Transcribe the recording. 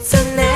it's a name.